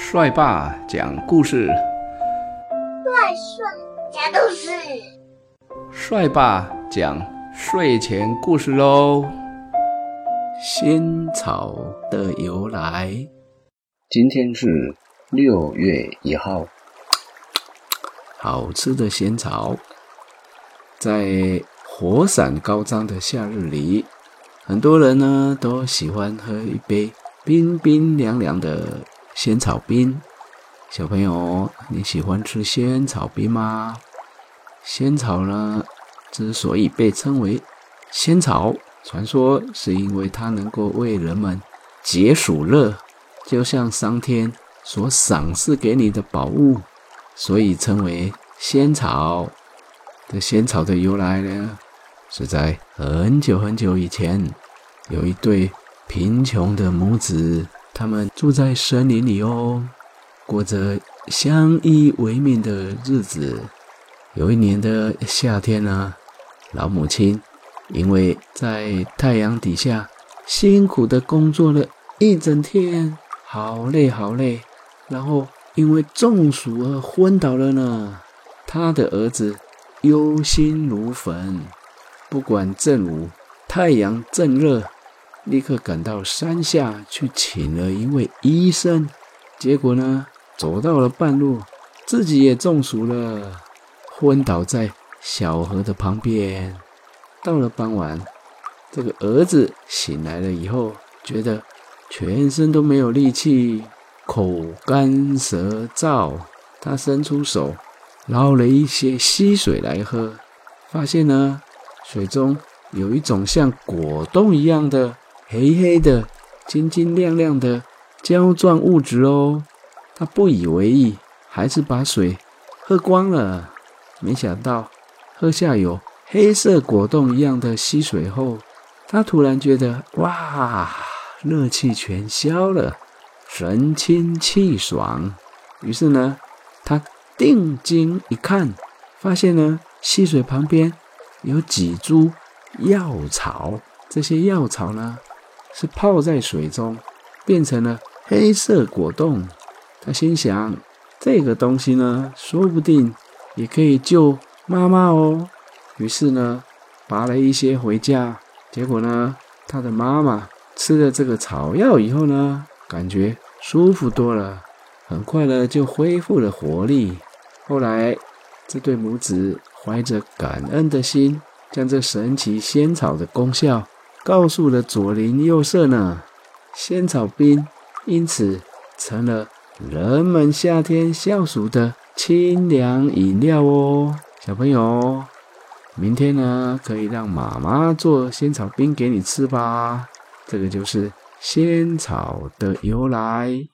帅爸讲故事，帅帅讲故事，帅爸讲睡前故事喽。仙草的由来，今天是六月一号，好吃的仙草，在火伞高涨的夏日里，很多人呢都喜欢喝一杯冰冰凉凉的。仙草冰，小朋友，你喜欢吃仙草冰吗？仙草呢，之所以被称为仙草，传说是因为它能够为人们解暑热，就像上天所赏赐给你的宝物，所以称为仙草。这仙草的由来呢，是在很久很久以前，有一对贫穷的母子。他们住在森林里哦，过着相依为命的日子。有一年的夏天呢，老母亲因为在太阳底下辛苦的工作了一整天，好累好累，然后因为中暑而昏倒了呢。他的儿子忧心如焚，不管正午太阳正热。立刻赶到山下去请了一位医生，结果呢，走到了半路，自己也中暑了，昏倒在小河的旁边。到了傍晚，这个儿子醒来了以后，觉得全身都没有力气，口干舌燥。他伸出手捞了一些溪水来喝，发现呢，水中有一种像果冻一样的。黑黑的、晶晶亮亮的胶状物质哦，他不以为意，还是把水喝光了。没想到喝下有黑色果冻一样的溪水后，他突然觉得哇，热气全消了，神清气爽。于是呢，他定睛一看，发现呢，溪水旁边有几株药草，这些药草呢。是泡在水中，变成了黑色果冻。他心想，这个东西呢，说不定也可以救妈妈哦。于是呢，拔了一些回家。结果呢，他的妈妈吃了这个草药以后呢，感觉舒服多了，很快呢就恢复了活力。后来，这对母子怀着感恩的心，将这神奇仙草的功效。告诉了左邻右舍呢，仙草冰因此成了人们夏天消暑的清凉饮料哦。小朋友，明天呢可以让妈妈做仙草冰给你吃吧。这个就是仙草的由来。